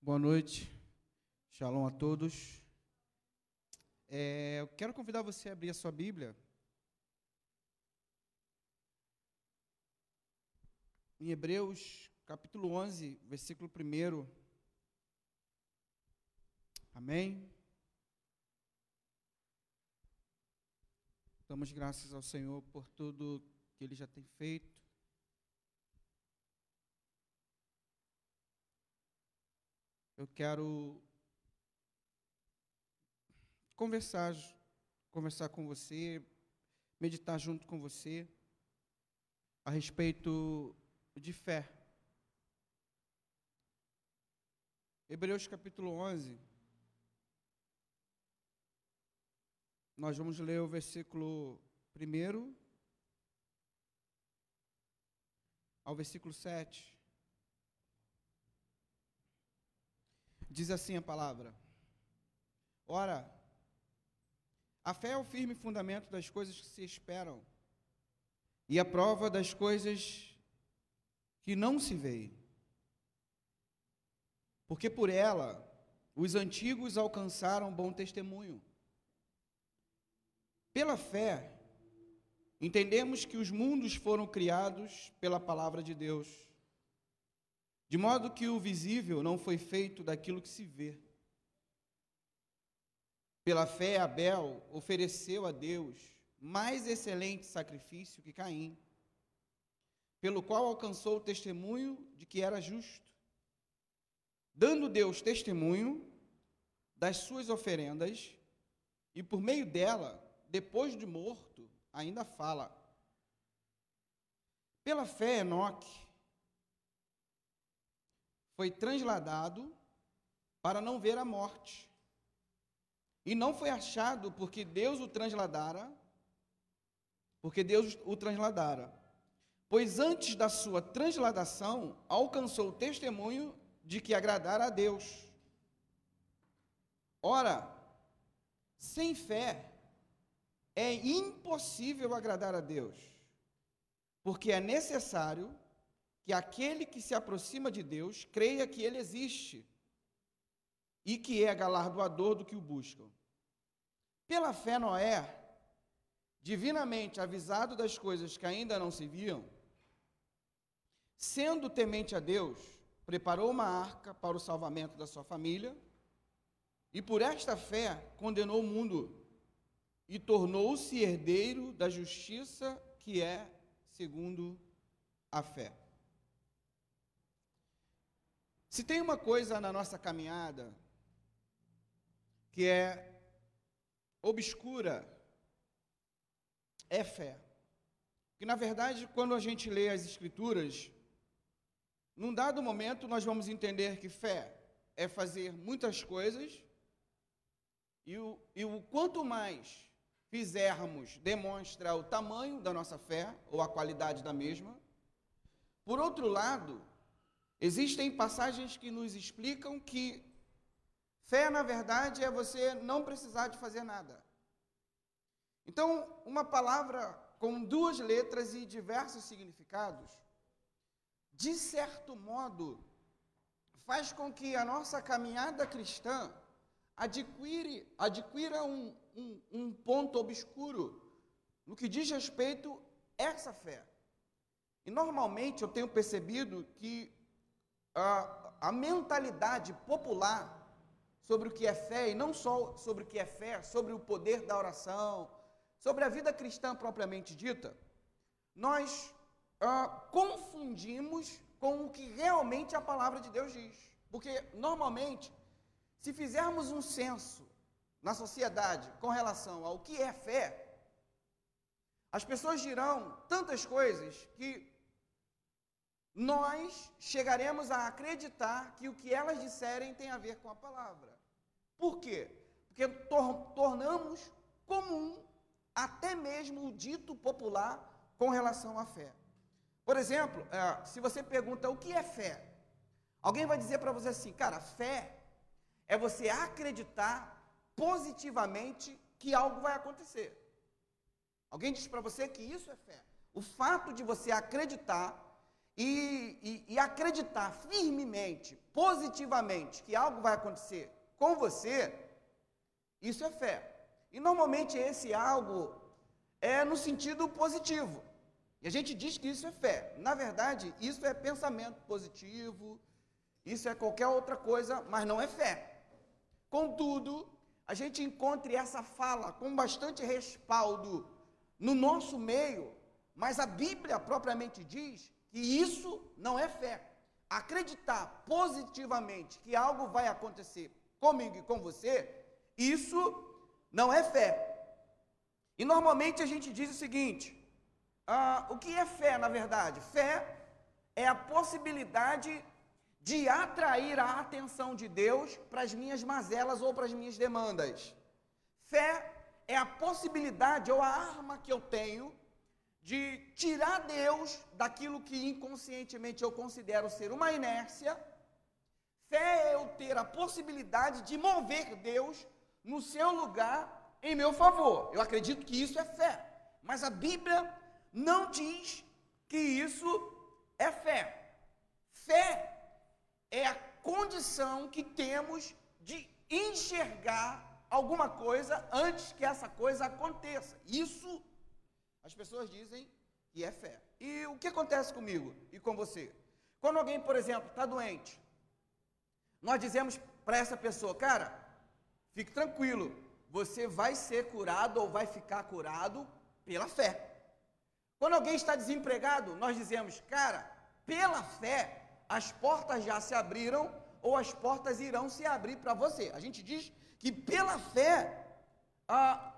Boa noite, shalom a todos. É, eu quero convidar você a abrir a sua Bíblia. Em Hebreus, capítulo 11, versículo 1. Amém? Damos graças ao Senhor por tudo que Ele já tem feito. Eu quero conversar, conversar com você, meditar junto com você a respeito de fé. Hebreus capítulo 11. Nós vamos ler o versículo 1 ao versículo 7. Diz assim a palavra: Ora, a fé é o firme fundamento das coisas que se esperam e a prova das coisas que não se veem. Porque por ela os antigos alcançaram bom testemunho. Pela fé, entendemos que os mundos foram criados pela palavra de Deus de modo que o visível não foi feito daquilo que se vê. Pela fé, Abel ofereceu a Deus mais excelente sacrifício que Caim, pelo qual alcançou o testemunho de que era justo, dando Deus testemunho das suas oferendas, e por meio dela, depois de morto, ainda fala. Pela fé, Enoque foi transladado para não ver a morte. E não foi achado porque Deus o transladara, porque Deus o transladara. Pois antes da sua transladação, alcançou o testemunho de que agradara a Deus. Ora, sem fé, é impossível agradar a Deus, porque é necessário que aquele que se aproxima de Deus creia que ele existe e que é galardoador do que o buscam. Pela fé, Noé, divinamente avisado das coisas que ainda não se viam, sendo temente a Deus, preparou uma arca para o salvamento da sua família, e por esta fé condenou o mundo e tornou-se herdeiro da justiça que é segundo a fé. Se tem uma coisa na nossa caminhada que é obscura, é fé. Que na verdade, quando a gente lê as Escrituras, num dado momento nós vamos entender que fé é fazer muitas coisas, e o, e o quanto mais fizermos, demonstra o tamanho da nossa fé, ou a qualidade da mesma. Por outro lado, Existem passagens que nos explicam que fé, na verdade, é você não precisar de fazer nada. Então, uma palavra com duas letras e diversos significados, de certo modo, faz com que a nossa caminhada cristã adquire, adquira um, um, um ponto obscuro no que diz respeito a essa fé. E normalmente eu tenho percebido que a, a mentalidade popular sobre o que é fé, e não só sobre o que é fé, sobre o poder da oração, sobre a vida cristã propriamente dita, nós ah, confundimos com o que realmente a palavra de Deus diz. Porque, normalmente, se fizermos um censo na sociedade com relação ao que é fé, as pessoas dirão tantas coisas que nós chegaremos a acreditar que o que elas disserem tem a ver com a palavra. Por quê? Porque tor tornamos comum até mesmo o dito popular com relação à fé. Por exemplo, é, se você pergunta o que é fé, alguém vai dizer para você assim, cara, fé é você acreditar positivamente que algo vai acontecer. Alguém diz para você que isso é fé. O fato de você acreditar e, e, e acreditar firmemente, positivamente, que algo vai acontecer com você, isso é fé. E normalmente esse algo é no sentido positivo. E a gente diz que isso é fé. Na verdade, isso é pensamento positivo, isso é qualquer outra coisa, mas não é fé. Contudo, a gente encontre essa fala com bastante respaldo no nosso meio, mas a Bíblia propriamente diz que isso não é fé. Acreditar positivamente que algo vai acontecer comigo e com você, isso não é fé. E normalmente a gente diz o seguinte: ah, o que é fé, na verdade? Fé é a possibilidade de atrair a atenção de Deus para as minhas mazelas ou para as minhas demandas. Fé é a possibilidade ou a arma que eu tenho de tirar Deus daquilo que inconscientemente eu considero ser uma inércia. Fé é eu ter a possibilidade de mover Deus no seu lugar em meu favor. Eu acredito que isso é fé. Mas a Bíblia não diz que isso é fé. Fé é a condição que temos de enxergar alguma coisa antes que essa coisa aconteça. Isso as pessoas dizem que é fé. E o que acontece comigo e com você? Quando alguém, por exemplo, está doente, nós dizemos para essa pessoa, cara, fique tranquilo, você vai ser curado ou vai ficar curado pela fé. Quando alguém está desempregado, nós dizemos, cara, pela fé, as portas já se abriram ou as portas irão se abrir para você. A gente diz que pela fé ah,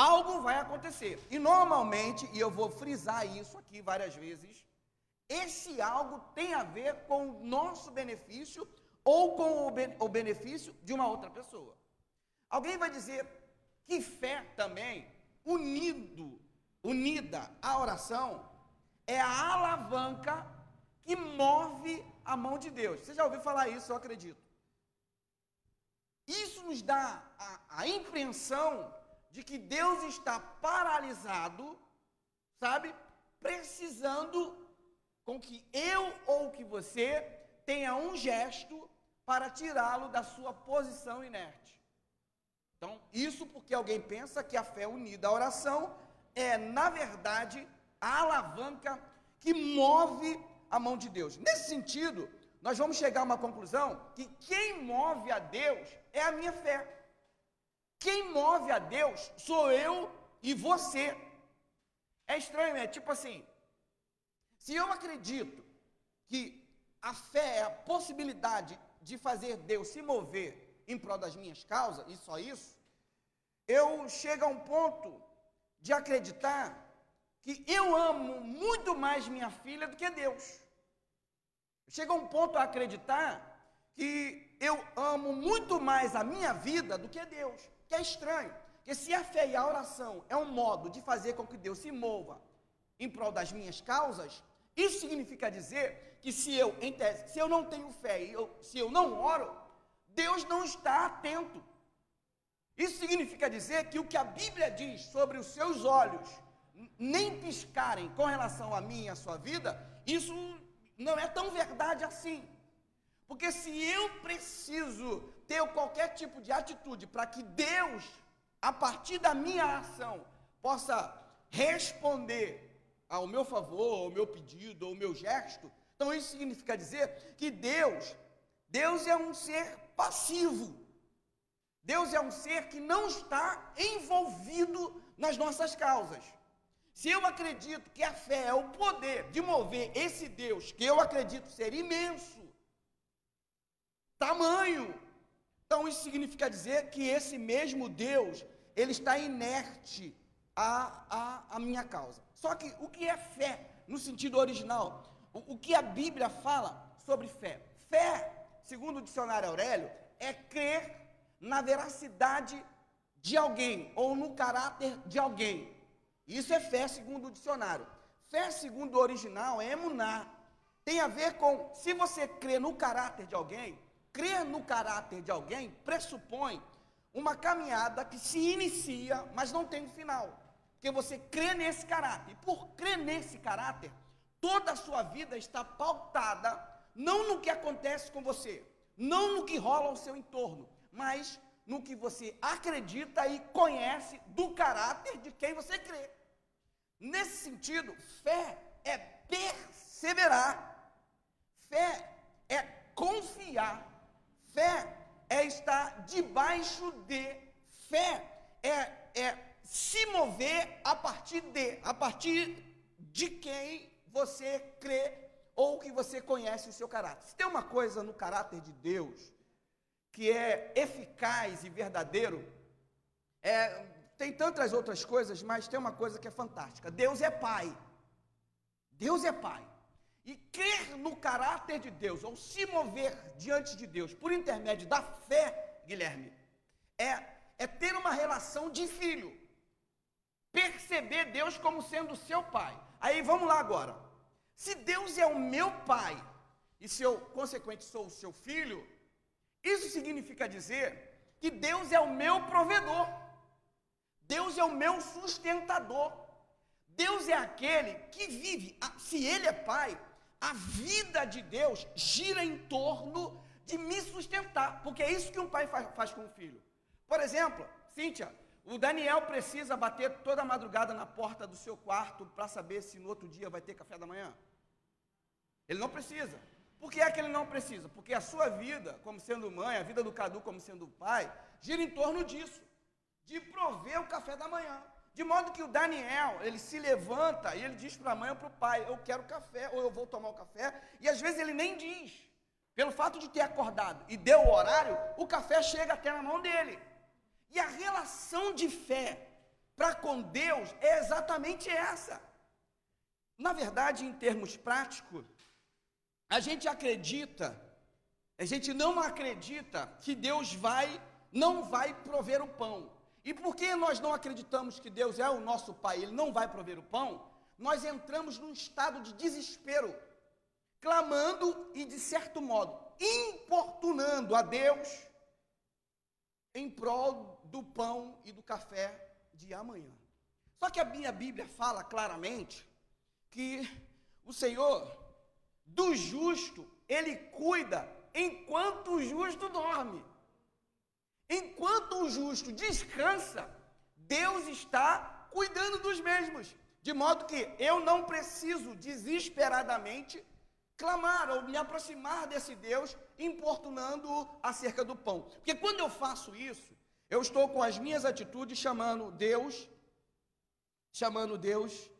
algo vai acontecer. E normalmente, e eu vou frisar isso aqui várias vezes, esse algo tem a ver com o nosso benefício ou com o, ben o benefício de uma outra pessoa. Alguém vai dizer que fé também, unido, unida à oração, é a alavanca que move a mão de Deus. Você já ouviu falar isso, eu acredito. Isso nos dá a, a impressão de que Deus está paralisado, sabe? Precisando com que eu ou que você tenha um gesto para tirá-lo da sua posição inerte. Então, isso porque alguém pensa que a fé unida à oração é, na verdade, a alavanca que move a mão de Deus. Nesse sentido, nós vamos chegar a uma conclusão que quem move a Deus é a minha fé. Quem move a Deus sou eu e você. É estranho, é tipo assim: se eu acredito que a fé é a possibilidade de fazer Deus se mover em prol das minhas causas, e só isso, eu chego a um ponto de acreditar que eu amo muito mais minha filha do que Deus. Chega a um ponto a acreditar que eu amo muito mais a minha vida do que Deus, que é estranho. Porque se a fé e a oração é um modo de fazer com que Deus se mova em prol das minhas causas, isso significa dizer que se eu, em tese, se eu não tenho fé e eu, se eu não oro, Deus não está atento. Isso significa dizer que o que a Bíblia diz sobre os seus olhos nem piscarem com relação a mim e a sua vida, isso não é tão verdade assim. Porque se eu preciso ter qualquer tipo de atitude para que Deus, a partir da minha ação, possa responder ao meu favor, ao meu pedido, ao meu gesto, então isso significa dizer que Deus, Deus é um ser passivo. Deus é um ser que não está envolvido nas nossas causas. Se eu acredito que a fé é o poder de mover esse Deus, que eu acredito ser imenso, tamanho, então isso significa dizer que esse mesmo Deus, ele está inerte à, à, à minha causa. Só que o que é fé, no sentido original? O, o que a Bíblia fala sobre fé? Fé, segundo o dicionário Aurélio, é crer na veracidade de alguém ou no caráter de alguém. Isso é fé segundo o dicionário. Fé segundo o original é emuná. Tem a ver com, se você crê no caráter de alguém, crer no caráter de alguém pressupõe uma caminhada que se inicia, mas não tem um final. porque você crê nesse caráter. E por crer nesse caráter, toda a sua vida está pautada não no que acontece com você, não no que rola ao seu entorno, mas no que você acredita e conhece do caráter de quem você crê. Nesse sentido, fé é perseverar, fé é confiar, fé é estar debaixo de, fé é, é se mover a partir de, a partir de quem você crê ou que você conhece o seu caráter. Se tem uma coisa no caráter de Deus que é eficaz e verdadeiro, é, tem tantas outras coisas, mas tem uma coisa que é fantástica. Deus é Pai. Deus é Pai. E crer no caráter de Deus, ou se mover diante de Deus por intermédio da fé, Guilherme, é, é ter uma relação de filho perceber Deus como sendo seu pai. Aí vamos lá agora. Se Deus é o meu pai, e se eu, consequente, sou o seu filho, isso significa dizer que Deus é o meu provedor, Deus é o meu sustentador, Deus é aquele que vive, se Ele é pai, a vida de Deus gira em torno de me sustentar, porque é isso que um pai faz, faz com o filho. Por exemplo, Cíntia, o Daniel precisa bater toda madrugada na porta do seu quarto para saber se no outro dia vai ter café da manhã? Ele não precisa. Por que é que ele não precisa? Porque a sua vida, como sendo mãe, a vida do Cadu como sendo pai, gira em torno disso, de prover o café da manhã. De modo que o Daniel, ele se levanta e ele diz para a mãe ou para o pai, eu quero café, ou eu vou tomar o café, e às vezes ele nem diz. Pelo fato de ter acordado e deu o horário, o café chega até na mão dele. E a relação de fé para com Deus é exatamente essa. Na verdade, em termos práticos, a gente acredita, a gente não acredita que Deus vai, não vai prover o pão. E por que nós não acreditamos que Deus é o nosso Pai, Ele não vai prover o pão? Nós entramos num estado de desespero, clamando e, de certo modo, importunando a Deus em prol do pão e do café de amanhã. Só que a minha Bíblia fala claramente que o Senhor, do justo, ele cuida enquanto o justo dorme. Enquanto o justo descansa, Deus está cuidando dos mesmos. De modo que eu não preciso desesperadamente clamar ou me aproximar desse Deus, importunando-o acerca do pão. Porque quando eu faço isso, eu estou com as minhas atitudes chamando Deus, chamando Deus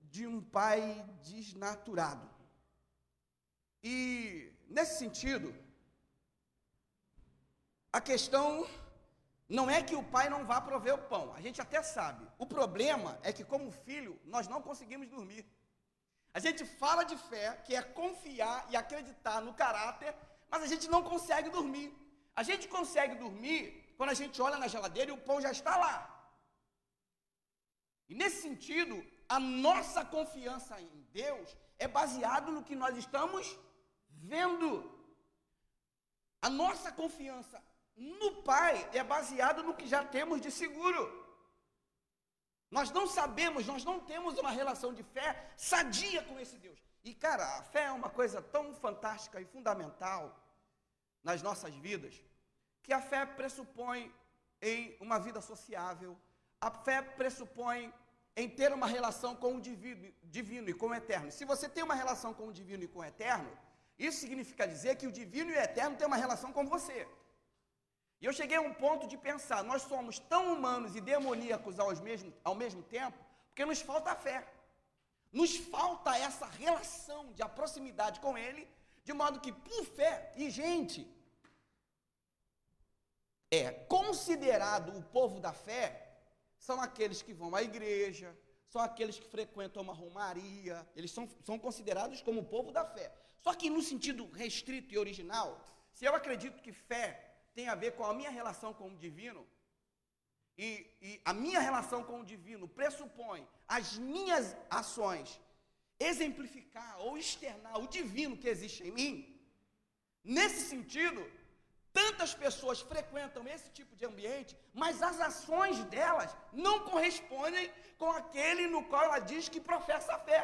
de um pai desnaturado. E nesse sentido, a questão não é que o pai não vá prover o pão, a gente até sabe. O problema é que, como filho, nós não conseguimos dormir. A gente fala de fé, que é confiar e acreditar no caráter, mas a gente não consegue dormir. A gente consegue dormir quando a gente olha na geladeira e o pão já está lá. E nesse sentido, a nossa confiança em Deus é baseado no que nós estamos vendo. A nossa confiança no Pai é baseado no que já temos de seguro. Nós não sabemos, nós não temos uma relação de fé sadia com esse Deus. E cara, a fé é uma coisa tão fantástica e fundamental nas nossas vidas que a fé pressupõe em uma vida sociável, a fé pressupõe em ter uma relação com o divino, divino, e com o eterno. Se você tem uma relação com o divino e com o eterno, isso significa dizer que o divino e o eterno têm uma relação com você. E eu cheguei a um ponto de pensar, nós somos tão humanos e demoníacos ao mesmo, ao mesmo tempo, porque nos falta a fé. Nos falta essa relação de proximidade com Ele, de modo que, por fé, e gente, é considerado o povo da fé são aqueles que vão à igreja, são aqueles que frequentam uma romaria, eles são, são considerados como o povo da fé. Só que no sentido restrito e original, se eu acredito que fé tem a ver com a minha relação com o divino, e, e a minha relação com o divino pressupõe as minhas ações exemplificar ou externar o divino que existe em mim, nesse sentido, Tantas pessoas frequentam esse tipo de ambiente, mas as ações delas não correspondem com aquele no qual ela diz que professa a fé.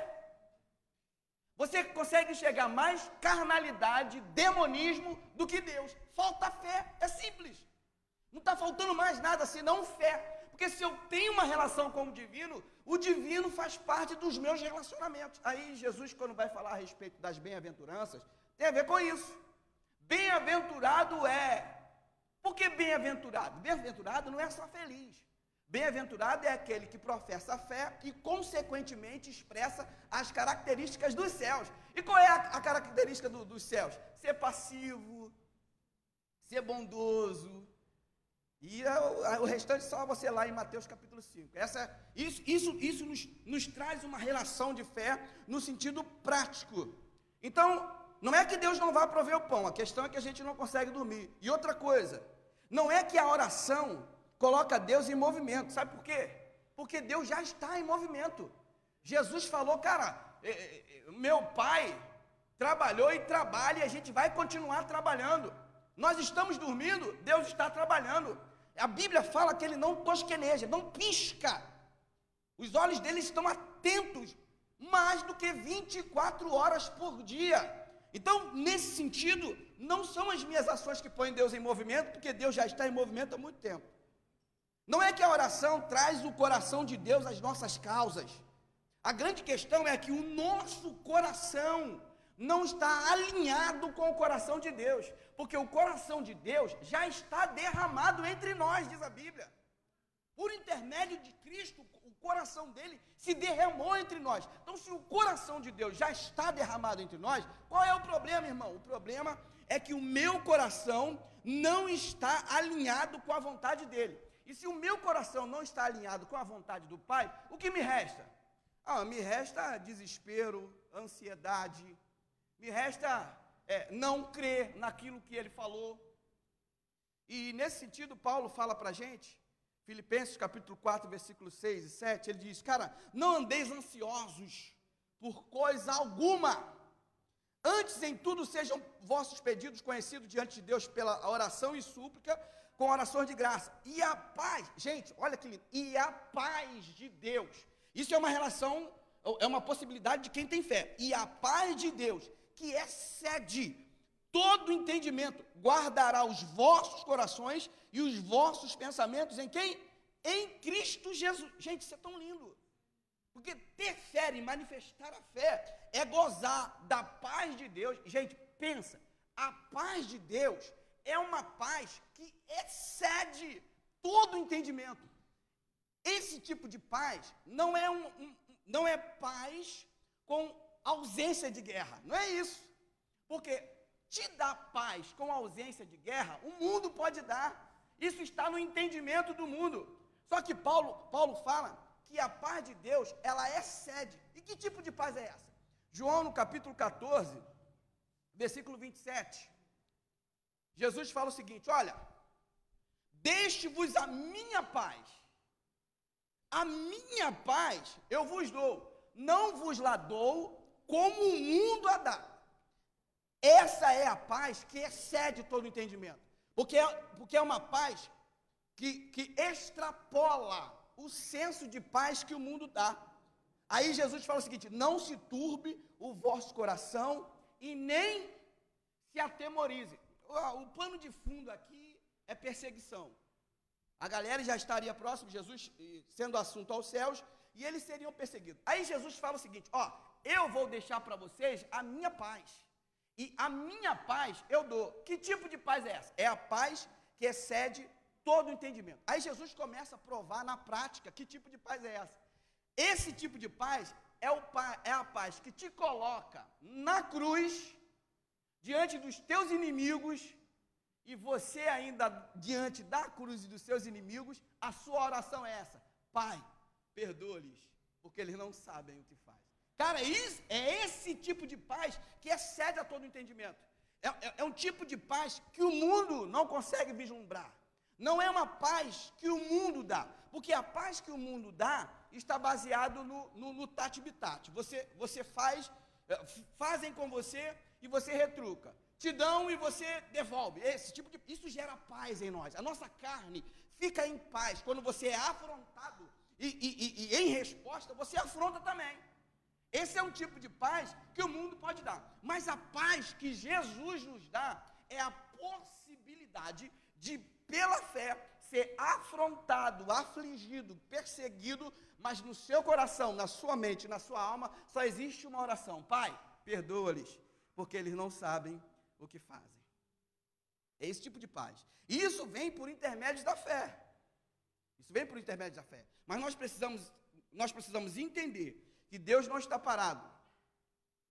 Você consegue enxergar mais carnalidade, demonismo do que Deus. Falta fé, é simples. Não está faltando mais nada senão fé. Porque se eu tenho uma relação com o divino, o divino faz parte dos meus relacionamentos. Aí Jesus, quando vai falar a respeito das bem-aventuranças, tem a ver com isso. Bem-aventurado é. Por que bem-aventurado? Bem-aventurado não é só feliz. Bem-aventurado é aquele que professa a fé e, consequentemente, expressa as características dos céus. E qual é a, a característica do, dos céus? Ser passivo, ser bondoso. E a, o restante só você lá em Mateus capítulo 5. Essa, isso isso, isso nos, nos traz uma relação de fé no sentido prático. Então, não é que Deus não vá prover o pão, a questão é que a gente não consegue dormir. E outra coisa, não é que a oração coloca Deus em movimento, sabe por quê? Porque Deus já está em movimento. Jesus falou, cara, é, é, é, meu pai trabalhou e trabalha e a gente vai continuar trabalhando. Nós estamos dormindo, Deus está trabalhando. A Bíblia fala que ele não tosqueneja, não pisca. Os olhos dele estão atentos mais do que 24 horas por dia. Então, nesse sentido, não são as minhas ações que põem Deus em movimento, porque Deus já está em movimento há muito tempo. Não é que a oração traz o coração de Deus às nossas causas. A grande questão é que o nosso coração não está alinhado com o coração de Deus, porque o coração de Deus já está derramado entre nós, diz a Bíblia. Por intermédio de Cristo, o coração dele se derramou entre nós. Então, se o coração de Deus já está derramado entre nós, qual é o problema, irmão? O problema é que o meu coração não está alinhado com a vontade dele. E se o meu coração não está alinhado com a vontade do Pai, o que me resta? Ah, me resta desespero, ansiedade, me resta é, não crer naquilo que ele falou. E nesse sentido, Paulo fala para a gente Filipenses capítulo 4, versículos 6 e 7, ele diz: Cara, não andeis ansiosos por coisa alguma. Antes em tudo sejam vossos pedidos conhecidos diante de Deus pela oração e súplica, com orações de graça. E a paz, gente, olha que lindo, e a paz de Deus. Isso é uma relação, é uma possibilidade de quem tem fé. E a paz de Deus, que excede todo entendimento, guardará os vossos corações e os vossos pensamentos em quem? Em Cristo Jesus. Gente, isso é tão lindo. Porque ter fé e manifestar a fé é gozar da paz de Deus. Gente, pensa, a paz de Deus é uma paz que excede todo o entendimento. Esse tipo de paz não é, um, um, não é paz com ausência de guerra. Não é isso. Porque te dá paz com ausência de guerra, o mundo pode dar. Isso está no entendimento do mundo. Só que Paulo, Paulo fala que a paz de Deus, ela excede. E que tipo de paz é essa? João, no capítulo 14, versículo 27. Jesus fala o seguinte: Olha, deixe-vos a minha paz. A minha paz eu vos dou, não vos la dou como o mundo a dá. Essa é a paz que excede todo entendimento. Porque é, porque é uma paz que, que extrapola o senso de paz que o mundo dá. Aí Jesus fala o seguinte: não se turbe o vosso coração e nem se atemorize. O, pano de fundo aqui é perseguição. A galera já estaria próximo Jesus, sendo assunto aos céus, e eles seriam perseguidos. Aí Jesus fala o seguinte: ó, eu vou deixar para vocês a minha paz. E a minha paz eu dou. Que tipo de paz é essa? É a paz que excede todo o entendimento. Aí Jesus começa a provar na prática que tipo de paz é essa. Esse tipo de paz é, o, é a paz que te coloca na cruz, diante dos teus inimigos, e você ainda diante da cruz e dos seus inimigos, a sua oração é essa: Pai, perdoa-lhes, porque eles não sabem o que fazem. Cara, isso, é esse tipo de paz que excede a todo entendimento. É, é, é, um tipo de paz que o mundo não consegue vislumbrar. Não é uma paz que o mundo dá. Porque a paz que o mundo dá está baseado no, no, no tati-bitate. Você, você faz, é, fazem com você e você retruca. te dão e você devolve. Esse tipo de, isso gera paz em nós. A nossa carne fica em paz quando você é afrontado e, e, e, e em resposta você afronta também. Esse é um tipo de paz que o mundo pode dar. Mas a paz que Jesus nos dá é a possibilidade de, pela fé, ser afrontado, afligido, perseguido, mas no seu coração, na sua mente, na sua alma, só existe uma oração: Pai, perdoa-lhes, porque eles não sabem o que fazem. É esse tipo de paz. E isso vem por intermédio da fé. Isso vem por intermédio da fé. Mas nós precisamos, nós precisamos entender que Deus não está parado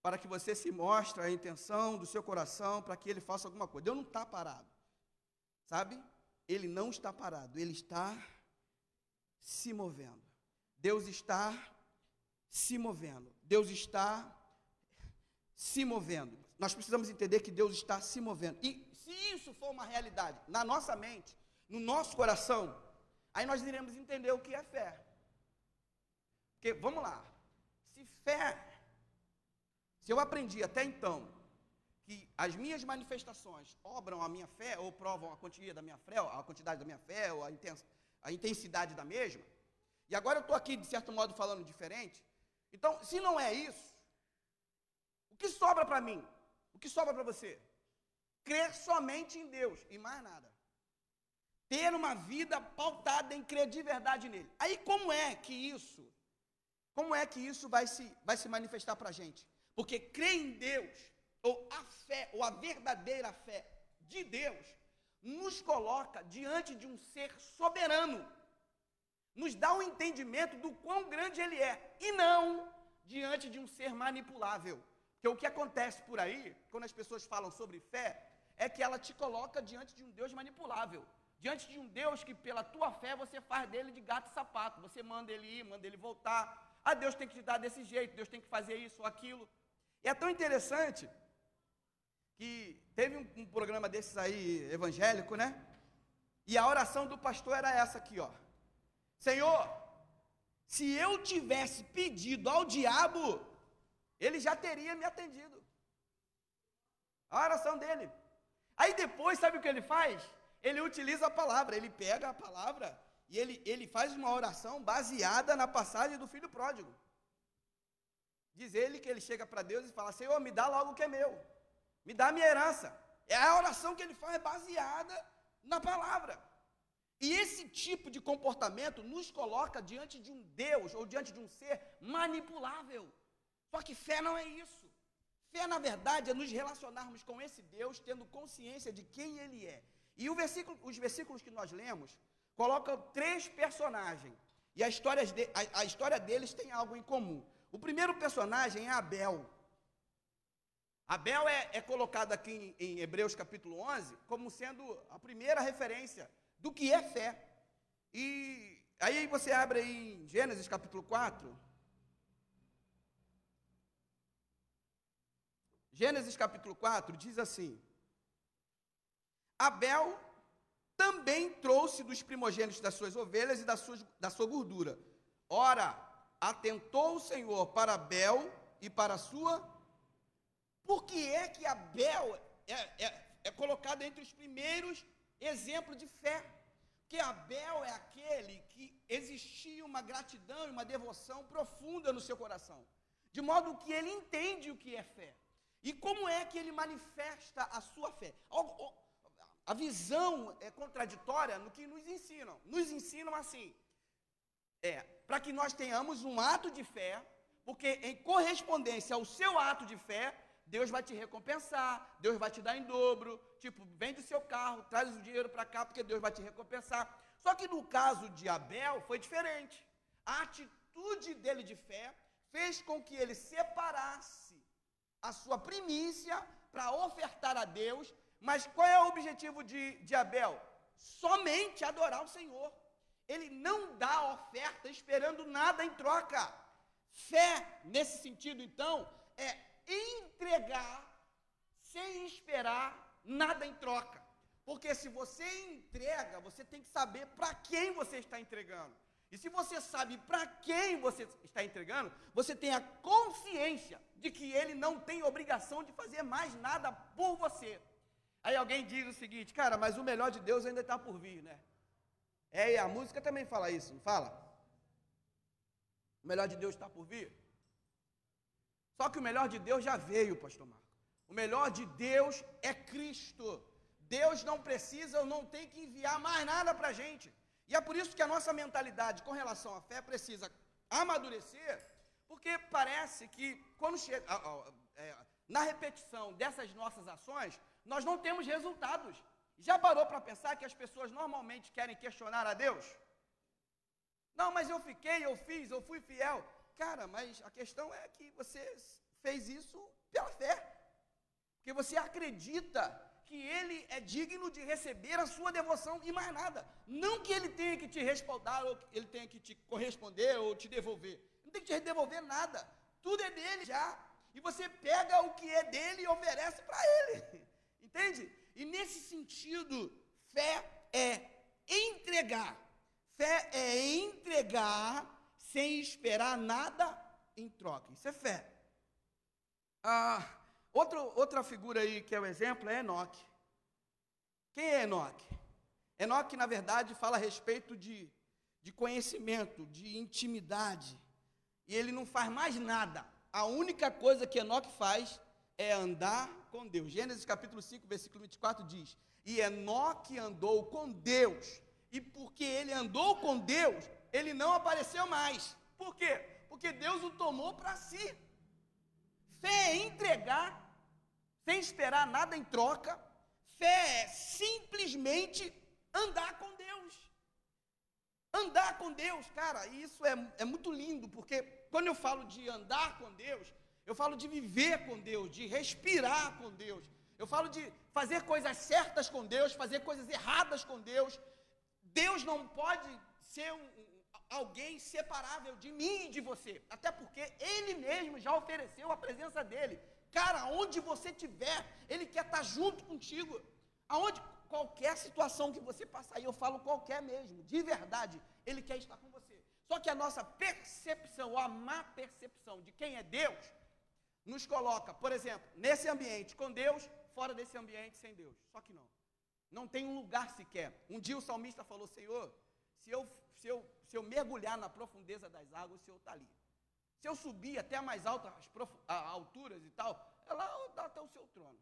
para que você se mostre a intenção do seu coração para que ele faça alguma coisa. Deus não está parado. Sabe? Ele não está parado, ele está se movendo. Deus está se movendo. Deus está se movendo. Nós precisamos entender que Deus está se movendo. E se isso for uma realidade na nossa mente, no nosso coração, aí nós iremos entender o que é fé. Porque, vamos lá, se fé, se eu aprendi até então que as minhas manifestações obram a minha fé ou provam a quantia da minha fé, a quantidade da minha fé ou a intensidade da mesma, e agora eu estou aqui, de certo modo, falando diferente, então, se não é isso, o que sobra para mim? O que sobra para você? Crer somente em Deus e mais nada. Ter uma vida pautada em crer de verdade nele. Aí como é que isso, como é que isso vai se, vai se manifestar para a gente? Porque crer em Deus, ou a fé, ou a verdadeira fé de Deus, nos coloca diante de um ser soberano. Nos dá um entendimento do quão grande ele é. E não diante de um ser manipulável. Porque o que acontece por aí, quando as pessoas falam sobre fé, é que ela te coloca diante de um Deus manipulável. Diante de um Deus que, pela tua fé, você faz dele de gato e sapato. Você manda ele ir, manda ele voltar. Ah, Deus tem que te dar desse jeito, Deus tem que fazer isso ou aquilo. E é tão interessante que teve um, um programa desses aí, evangélico, né? E a oração do pastor era essa aqui, ó. Senhor, se eu tivesse pedido ao diabo ele já teria me atendido. A oração dele. Aí depois, sabe o que ele faz? Ele utiliza a palavra, ele pega a palavra e ele, ele faz uma oração baseada na passagem do filho pródigo. Diz ele que ele chega para Deus e fala: Senhor, me dá logo o que é meu, me dá a minha herança. É a oração que ele faz baseada na palavra. E esse tipo de comportamento nos coloca diante de um Deus ou diante de um ser manipulável. Só que fé não é isso. Fé, na verdade, é nos relacionarmos com esse Deus, tendo consciência de quem Ele é. E versículo, os versículos que nós lemos colocam três personagens. E a história, de, a, a história deles tem algo em comum. O primeiro personagem é Abel. Abel é, é colocado aqui em, em Hebreus capítulo 11 como sendo a primeira referência do que é fé. E aí você abre em Gênesis capítulo 4, Gênesis capítulo 4 diz assim: Abel também trouxe dos primogênitos das suas ovelhas e da sua, da sua gordura. Ora, atentou o Senhor para Abel e para a sua. Por que é que Abel é, é, é colocado entre os primeiros exemplos de fé? Porque Abel é aquele que existia uma gratidão e uma devoção profunda no seu coração, de modo que ele entende o que é fé. E como é que ele manifesta a sua fé? A visão é contraditória no que nos ensinam. Nos ensinam assim: é, para que nós tenhamos um ato de fé, porque em correspondência ao seu ato de fé, Deus vai te recompensar, Deus vai te dar em dobro. Tipo, vende o seu carro, traz o dinheiro para cá, porque Deus vai te recompensar. Só que no caso de Abel foi diferente. A atitude dele de fé fez com que ele separasse a sua primícia para ofertar a Deus, mas qual é o objetivo de, de Abel? Somente adorar o Senhor. Ele não dá oferta esperando nada em troca. Fé, nesse sentido, então, é entregar sem esperar nada em troca. Porque se você entrega, você tem que saber para quem você está entregando. E se você sabe para quem você está entregando, você tem a consciência de que ele não tem obrigação de fazer mais nada por você. Aí alguém diz o seguinte, cara, mas o melhor de Deus ainda está por vir, né? É, e a música também fala isso, não fala? O melhor de Deus está por vir. Só que o melhor de Deus já veio, pastor Marco. O melhor de Deus é Cristo. Deus não precisa ou não tem que enviar mais nada para a gente. E é por isso que a nossa mentalidade com relação à fé precisa amadurecer, porque parece que quando chega, é, na repetição dessas nossas ações, nós não temos resultados. Já parou para pensar que as pessoas normalmente querem questionar a Deus? Não, mas eu fiquei, eu fiz, eu fui fiel. Cara, mas a questão é que você fez isso pela fé. Porque você acredita que ele é digno de receber a sua devoção e mais nada. Não que ele tenha que te respaldar, ou ele tenha que te corresponder ou te devolver. Não tem que te devolver nada. Tudo é dele já. E você pega o que é dele e oferece para ele. Entende? E nesse sentido, fé é entregar. Fé é entregar sem esperar nada em troca. Isso é fé. Ah, Outro, outra figura aí que é o exemplo é Enoque. Quem é Enoque? Enoque, na verdade, fala a respeito de, de conhecimento, de intimidade. E ele não faz mais nada. A única coisa que Enoque faz é andar com Deus. Gênesis capítulo 5, versículo 24 diz: E Enoque andou com Deus. E porque ele andou com Deus, ele não apareceu mais. Por quê? Porque Deus o tomou para si. Fé é entregar sem esperar nada em troca. Fé é simplesmente andar com Deus. Andar com Deus, cara, isso é, é muito lindo, porque quando eu falo de andar com Deus, eu falo de viver com Deus, de respirar com Deus. Eu falo de fazer coisas certas com Deus, fazer coisas erradas com Deus. Deus não pode ser um, alguém separável de mim e de você, até porque Ele mesmo já ofereceu a presença dele. Cara, aonde você estiver, Ele quer estar junto contigo. Aonde, qualquer situação que você passar, e eu falo qualquer mesmo, de verdade, Ele quer estar com você. Só que a nossa percepção, ou a má percepção de quem é Deus, nos coloca, por exemplo, nesse ambiente com Deus, fora desse ambiente sem Deus. Só que não. Não tem um lugar sequer. Um dia o salmista falou: Senhor, se eu, se eu, se eu mergulhar na profundeza das águas, o Senhor está ali. Se eu subir até a mais altas alturas e tal, é lá até o seu trono.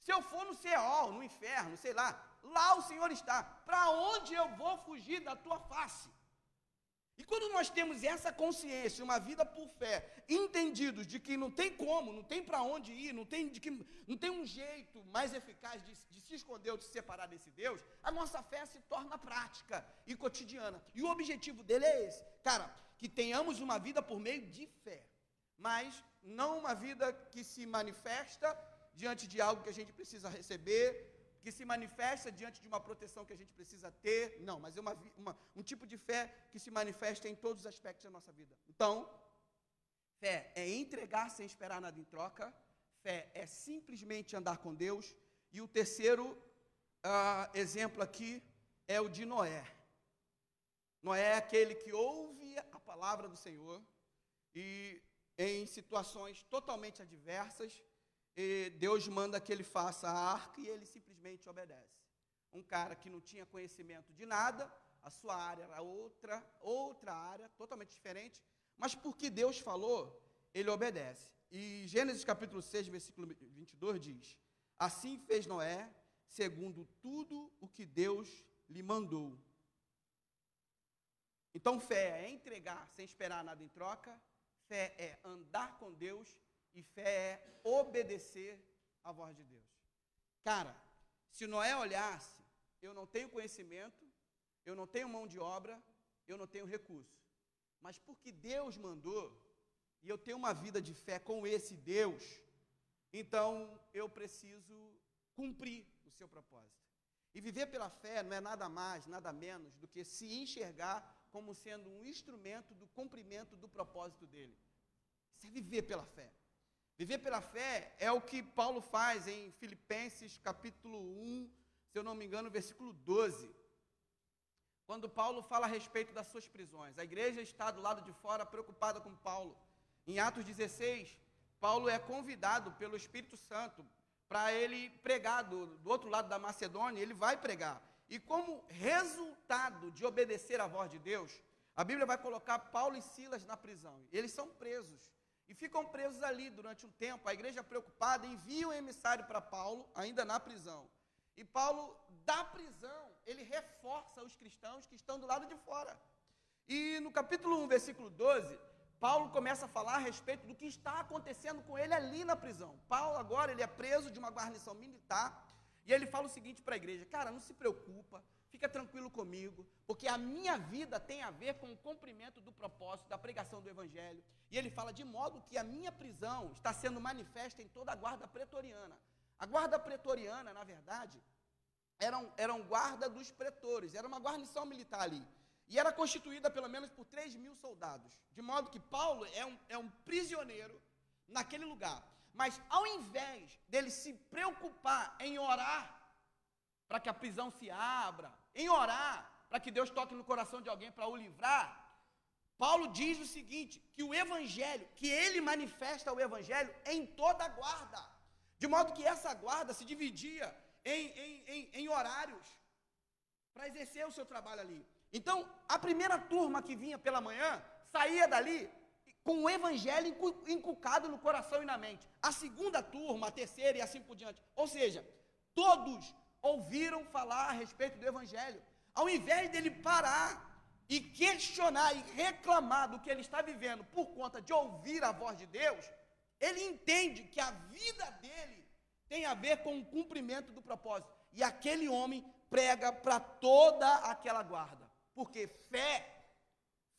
Se eu for no céu, no inferno, sei lá, lá o Senhor está. Para onde eu vou fugir da tua face? E quando nós temos essa consciência, uma vida por fé, entendidos de que não tem como, não tem para onde ir, não tem, de que, não tem um jeito mais eficaz de, de se esconder ou de se separar desse Deus, a nossa fé se torna prática e cotidiana. E o objetivo dele é esse. Cara, que tenhamos uma vida por meio de fé, mas não uma vida que se manifesta diante de algo que a gente precisa receber, que se manifesta diante de uma proteção que a gente precisa ter. Não, mas é uma, uma, um tipo de fé que se manifesta em todos os aspectos da nossa vida. Então, fé é entregar sem esperar nada em troca, fé é simplesmente andar com Deus. E o terceiro uh, exemplo aqui é o de Noé. Noé é aquele que ouve a palavra do Senhor e em situações totalmente adversas, Deus manda que ele faça a arca e ele simplesmente obedece. Um cara que não tinha conhecimento de nada, a sua área era outra, outra área, totalmente diferente, mas porque Deus falou, ele obedece. E Gênesis capítulo 6, versículo 22 diz: Assim fez Noé, segundo tudo o que Deus lhe mandou. Então, fé é entregar sem esperar nada em troca, fé é andar com Deus e fé é obedecer à voz de Deus. Cara, se Noé olhasse, eu não tenho conhecimento, eu não tenho mão de obra, eu não tenho recurso. Mas porque Deus mandou, e eu tenho uma vida de fé com esse Deus, então eu preciso cumprir o seu propósito. E viver pela fé não é nada mais, nada menos do que se enxergar como sendo um instrumento do cumprimento do propósito dele. Isso é viver pela fé. Viver pela fé é o que Paulo faz em Filipenses capítulo 1, se eu não me engano, versículo 12. quando Paulo fala a respeito das suas prisões. A igreja está do lado de fora preocupada com Paulo. Em Atos 16, Paulo é convidado pelo Espírito Santo para ele pregar do, do outro lado da Macedônia, ele vai pregar. E como resultado de obedecer à voz de Deus, a Bíblia vai colocar Paulo e Silas na prisão. Eles são presos. E ficam presos ali durante um tempo. A igreja preocupada envia um emissário para Paulo, ainda na prisão. E Paulo, da prisão, ele reforça os cristãos que estão do lado de fora. E no capítulo 1, versículo 12, Paulo começa a falar a respeito do que está acontecendo com ele ali na prisão. Paulo agora ele é preso de uma guarnição militar e ele fala o seguinte para a igreja: "Cara, não se preocupa, fica tranquilo comigo, porque a minha vida tem a ver com o cumprimento do propósito da pregação do evangelho". E ele fala de modo que a minha prisão está sendo manifesta em toda a guarda pretoriana. A guarda pretoriana, na verdade, era um, era um guarda dos pretores, era uma guarnição militar ali. E era constituída pelo menos por 3 mil soldados. De modo que Paulo é um, é um prisioneiro naquele lugar. Mas ao invés dele se preocupar em orar para que a prisão se abra, em orar para que Deus toque no coração de alguém para o livrar, Paulo diz o seguinte: que o evangelho, que ele manifesta o evangelho em toda a guarda. De modo que essa guarda se dividia em, em, em, em horários para exercer o seu trabalho ali. Então, a primeira turma que vinha pela manhã saía dali com o evangelho inculcado no coração e na mente. A segunda turma, a terceira e assim por diante. Ou seja, todos ouviram falar a respeito do evangelho. Ao invés dele parar e questionar e reclamar do que ele está vivendo por conta de ouvir a voz de Deus, ele entende que a vida dele tem a ver com o cumprimento do propósito. E aquele homem prega para toda aquela guarda. Porque fé,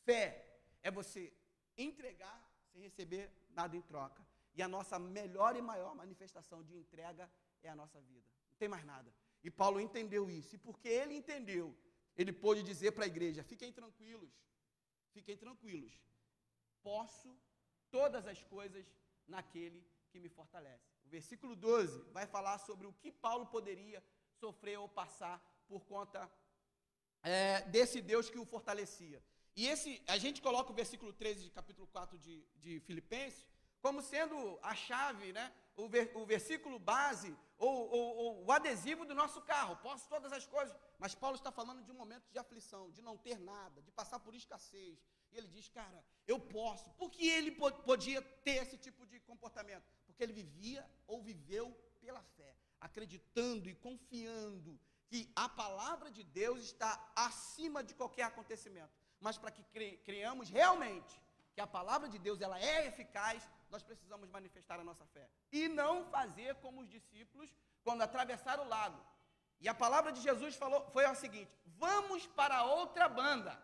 fé é você entregar sem receber nada em troca. E a nossa melhor e maior manifestação de entrega é a nossa vida. Não tem mais nada. E Paulo entendeu isso. E porque ele entendeu, ele pôde dizer para a igreja: fiquem tranquilos, fiquem tranquilos. Posso todas as coisas naquele que me fortalece. O versículo 12 vai falar sobre o que Paulo poderia sofrer ou passar por conta é, desse Deus que o fortalecia. E esse, a gente coloca o versículo 13 de capítulo 4 de, de Filipenses como sendo a chave, né? o, ver, o versículo base, ou, ou, ou, o adesivo do nosso carro. Posso todas as coisas. Mas Paulo está falando de um momento de aflição, de não ter nada, de passar por escassez. E ele diz, cara, eu posso. Por que ele podia ter esse tipo de comportamento? Porque ele vivia ou viveu pela fé, acreditando e confiando que a palavra de Deus está acima de qualquer acontecimento. Mas para que criamos realmente que a palavra de Deus ela é eficaz, nós precisamos manifestar a nossa fé. E não fazer como os discípulos quando atravessaram o lago. E a palavra de Jesus falou, foi a seguinte: vamos para outra banda.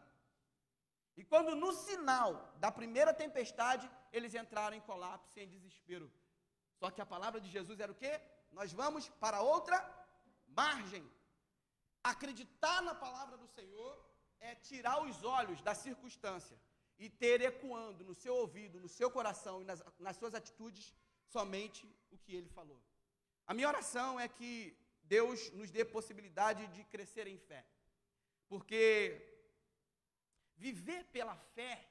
E quando no sinal da primeira tempestade, eles entraram em colapso e em desespero. Só que a palavra de Jesus era o quê? Nós vamos para outra margem. Acreditar na palavra do Senhor é tirar os olhos da circunstância e ter ecoando no seu ouvido, no seu coração e nas, nas suas atitudes somente o que ele falou. A minha oração é que Deus nos dê possibilidade de crescer em fé. Porque viver pela fé,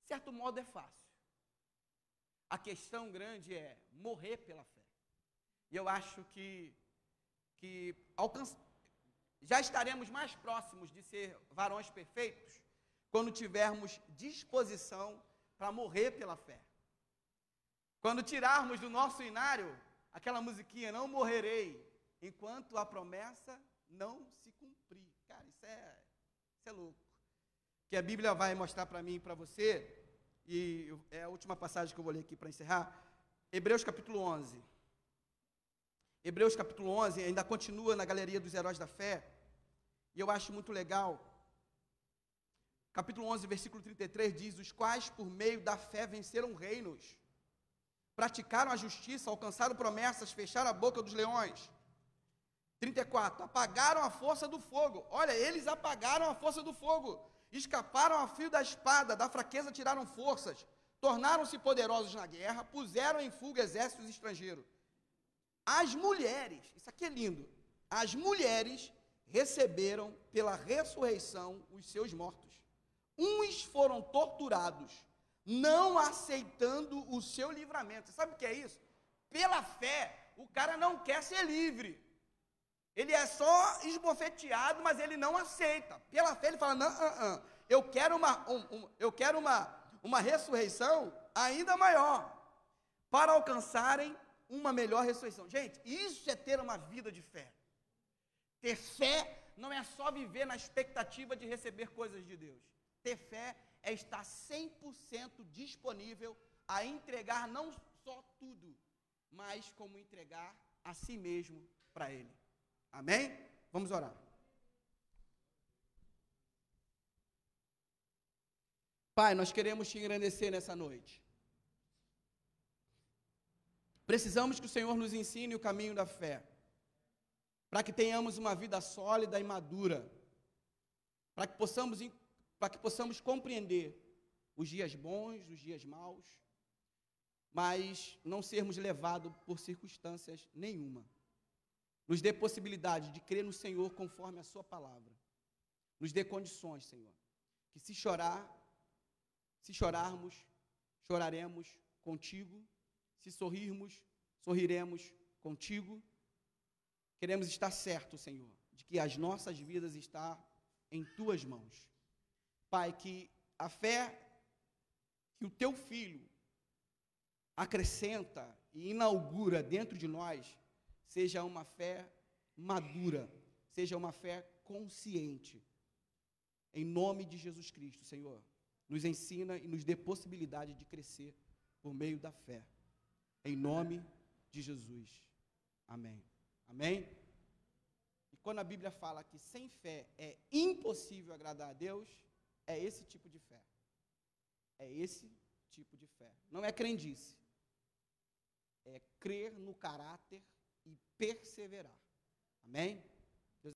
de certo modo, é fácil. A questão grande é morrer pela fé. E eu acho que, que alcançar já estaremos mais próximos de ser varões perfeitos quando tivermos disposição para morrer pela fé. Quando tirarmos do nosso inário aquela musiquinha, não morrerei, enquanto a promessa não se cumprir. Cara, isso é, isso é louco. Que a Bíblia vai mostrar para mim e para você, e é a última passagem que eu vou ler aqui para encerrar, Hebreus capítulo 11. Hebreus capítulo 11 ainda continua na galeria dos heróis da fé. E eu acho muito legal. Capítulo 11, versículo 33 diz: Os quais, por meio da fé, venceram reinos, praticaram a justiça, alcançaram promessas, fecharam a boca dos leões. 34. Apagaram a força do fogo. Olha, eles apagaram a força do fogo. Escaparam ao fio da espada, da fraqueza tiraram forças. Tornaram-se poderosos na guerra, puseram em fuga exércitos estrangeiros. As mulheres, isso aqui é lindo. As mulheres receberam pela ressurreição os seus mortos. Uns foram torturados, não aceitando o seu livramento. Você sabe o que é isso? Pela fé, o cara não quer ser livre. Ele é só esbofeteado, mas ele não aceita. Pela fé, ele fala: não, não, não. eu quero, uma, um, um, eu quero uma, uma ressurreição ainda maior, para alcançarem uma melhor ressurreição. Gente, isso é ter uma vida de fé. Ter fé não é só viver na expectativa de receber coisas de Deus. Ter fé é estar 100% disponível a entregar não só tudo, mas como entregar a si mesmo para Ele. Amém? Vamos orar. Pai, nós queremos te engrandecer nessa noite. Precisamos que o Senhor nos ensine o caminho da fé, para que tenhamos uma vida sólida e madura, para que possamos, para que possamos compreender os dias bons, os dias maus, mas não sermos levados por circunstâncias nenhuma. Nos dê possibilidade de crer no Senhor conforme a Sua palavra. Nos dê condições, Senhor. Que se chorar, se chorarmos, choraremos contigo. Se sorrirmos, sorriremos contigo. Queremos estar certos, Senhor, de que as nossas vidas estão em tuas mãos. Pai, que a fé que o teu filho acrescenta e inaugura dentro de nós seja uma fé madura, seja uma fé consciente. Em nome de Jesus Cristo, Senhor, nos ensina e nos dê possibilidade de crescer por meio da fé. Em nome de Jesus. Amém. Amém? E quando a Bíblia fala que sem fé é impossível agradar a Deus, é esse tipo de fé. É esse tipo de fé. Não é crendice. É crer no caráter e perseverar. Amém?